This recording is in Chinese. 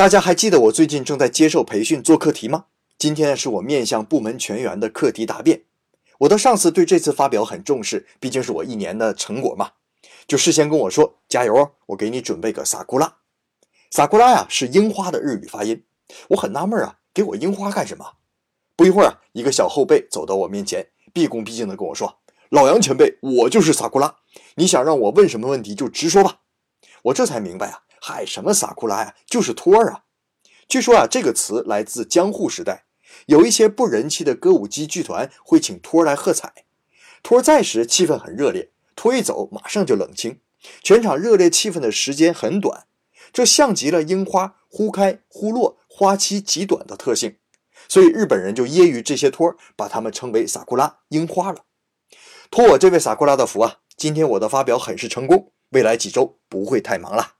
大家还记得我最近正在接受培训做课题吗？今天是我面向部门全员的课题答辩。我的上司对这次发表很重视，毕竟是我一年的成果嘛，就事先跟我说：“加油，我给你准备个萨库拉。”萨库拉呀是樱花的日语发音。我很纳闷啊，给我樱花干什么？不一会儿啊，一个小后辈走到我面前，毕恭毕敬地跟我说：“老杨前辈，我就是萨库拉，你想让我问什么问题就直说吧。”我这才明白啊。嗨，什么萨库拉呀？就是托儿啊！据说啊，这个词来自江户时代，有一些不人气的歌舞伎剧团会请托儿来喝彩。托儿在时，气氛很热烈；托一走，马上就冷清。全场热烈气氛的时间很短，这像极了樱花忽开忽落、花期极短的特性。所以日本人就揶揄这些托儿，把他们称为萨库拉樱花了。托我这位萨库拉的福啊！今天我的发表很是成功，未来几周不会太忙了。